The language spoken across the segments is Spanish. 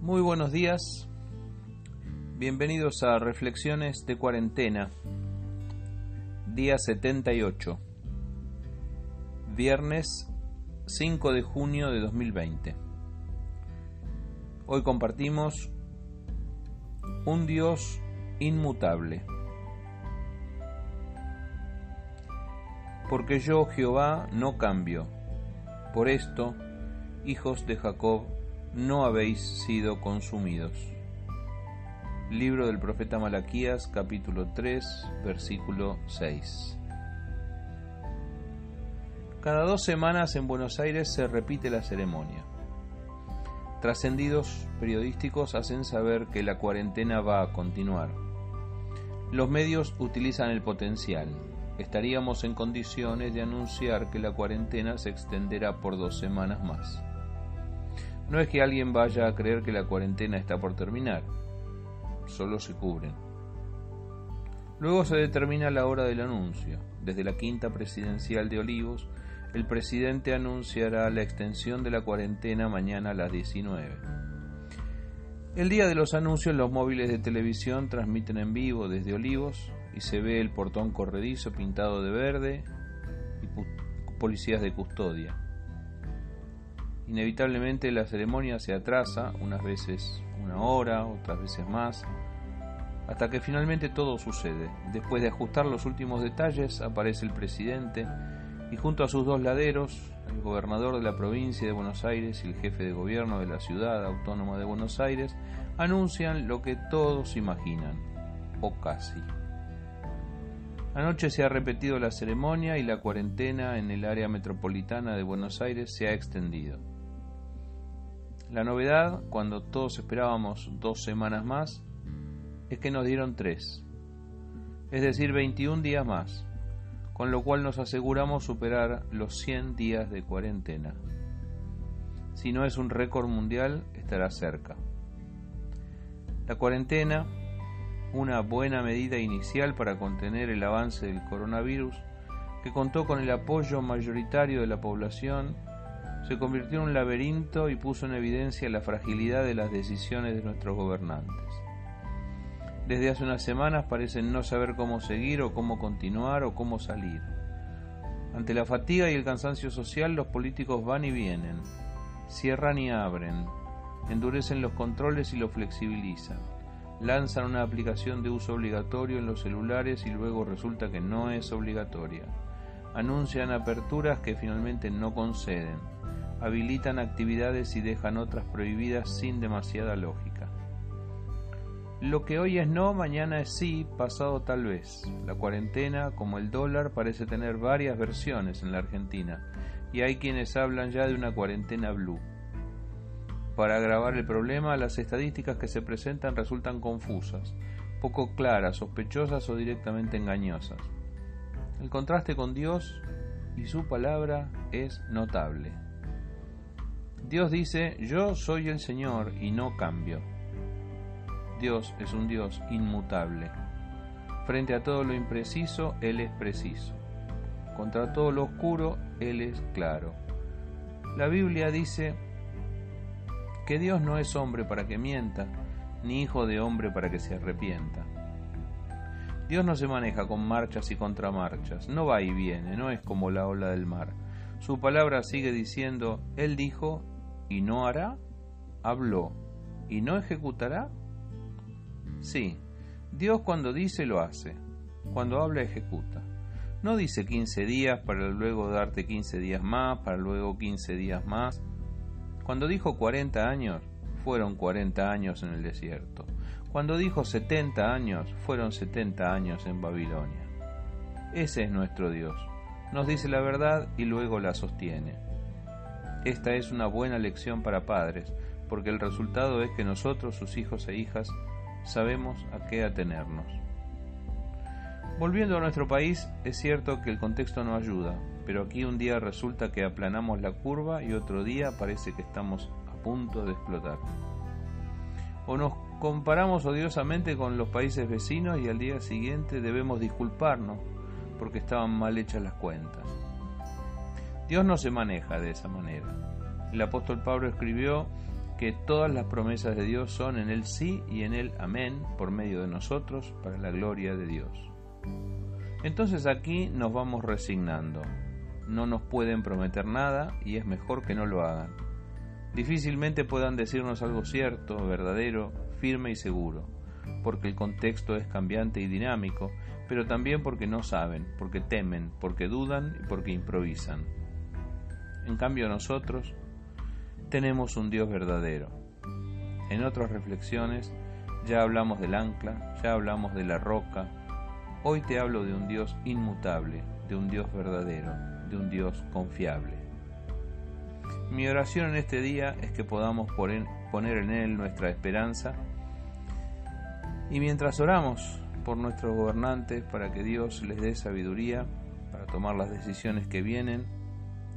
Muy buenos días, bienvenidos a Reflexiones de Cuarentena, día 78, viernes 5 de junio de 2020. Hoy compartimos un Dios inmutable. Porque yo, Jehová, no cambio. Por esto, hijos de Jacob, no habéis sido consumidos. Libro del profeta Malaquías, capítulo 3, versículo 6. Cada dos semanas en Buenos Aires se repite la ceremonia. Trascendidos periodísticos hacen saber que la cuarentena va a continuar. Los medios utilizan el potencial. Estaríamos en condiciones de anunciar que la cuarentena se extenderá por dos semanas más. No es que alguien vaya a creer que la cuarentena está por terminar, solo se cubren. Luego se determina la hora del anuncio. Desde la quinta presidencial de Olivos, el presidente anunciará la extensión de la cuarentena mañana a las 19. El día de los anuncios los móviles de televisión transmiten en vivo desde Olivos y se ve el portón corredizo pintado de verde y policías de custodia. Inevitablemente la ceremonia se atrasa, unas veces una hora, otras veces más, hasta que finalmente todo sucede. Después de ajustar los últimos detalles, aparece el presidente y junto a sus dos laderos, el gobernador de la provincia de Buenos Aires y el jefe de gobierno de la ciudad autónoma de Buenos Aires, anuncian lo que todos imaginan, o casi. Anoche se ha repetido la ceremonia y la cuarentena en el área metropolitana de Buenos Aires se ha extendido. La novedad, cuando todos esperábamos dos semanas más, es que nos dieron tres, es decir, 21 días más, con lo cual nos aseguramos superar los 100 días de cuarentena. Si no es un récord mundial, estará cerca. La cuarentena, una buena medida inicial para contener el avance del coronavirus, que contó con el apoyo mayoritario de la población se convirtió en un laberinto y puso en evidencia la fragilidad de las decisiones de nuestros gobernantes. Desde hace unas semanas parecen no saber cómo seguir o cómo continuar o cómo salir. Ante la fatiga y el cansancio social los políticos van y vienen, cierran y abren, endurecen los controles y los flexibilizan, lanzan una aplicación de uso obligatorio en los celulares y luego resulta que no es obligatoria, anuncian aperturas que finalmente no conceden, habilitan actividades y dejan otras prohibidas sin demasiada lógica. Lo que hoy es no, mañana es sí, pasado tal vez. La cuarentena, como el dólar, parece tener varias versiones en la Argentina, y hay quienes hablan ya de una cuarentena blue. Para agravar el problema, las estadísticas que se presentan resultan confusas, poco claras, sospechosas o directamente engañosas. El contraste con Dios y su palabra es notable. Dios dice, yo soy el Señor y no cambio. Dios es un Dios inmutable. Frente a todo lo impreciso, Él es preciso. Contra todo lo oscuro, Él es claro. La Biblia dice que Dios no es hombre para que mienta, ni hijo de hombre para que se arrepienta. Dios no se maneja con marchas y contramarchas, no va y viene, no es como la ola del mar. Su palabra sigue diciendo, Él dijo y no hará, habló y no ejecutará. Sí, Dios cuando dice lo hace, cuando habla ejecuta. No dice 15 días para luego darte 15 días más, para luego 15 días más. Cuando dijo 40 años, fueron 40 años en el desierto. Cuando dijo 70 años, fueron 70 años en Babilonia. Ese es nuestro Dios. Nos dice la verdad y luego la sostiene. Esta es una buena lección para padres, porque el resultado es que nosotros, sus hijos e hijas, sabemos a qué atenernos. Volviendo a nuestro país, es cierto que el contexto no ayuda, pero aquí un día resulta que aplanamos la curva y otro día parece que estamos a punto de explotar. O nos comparamos odiosamente con los países vecinos y al día siguiente debemos disculparnos porque estaban mal hechas las cuentas. Dios no se maneja de esa manera. El apóstol Pablo escribió que todas las promesas de Dios son en el sí y en el amén por medio de nosotros para la gloria de Dios. Entonces aquí nos vamos resignando. No nos pueden prometer nada y es mejor que no lo hagan. Difícilmente puedan decirnos algo cierto, verdadero, firme y seguro, porque el contexto es cambiante y dinámico, pero también porque no saben, porque temen, porque dudan y porque improvisan. En cambio nosotros tenemos un Dios verdadero. En otras reflexiones ya hablamos del ancla, ya hablamos de la roca. Hoy te hablo de un Dios inmutable, de un Dios verdadero, de un Dios confiable. Mi oración en este día es que podamos poner en Él nuestra esperanza y mientras oramos por nuestros gobernantes para que Dios les dé sabiduría para tomar las decisiones que vienen,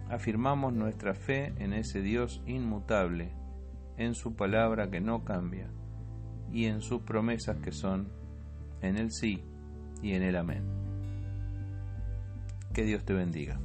afirmamos nuestra fe en ese Dios inmutable, en su palabra que no cambia y en sus promesas que son en el sí y en el amén. Que Dios te bendiga.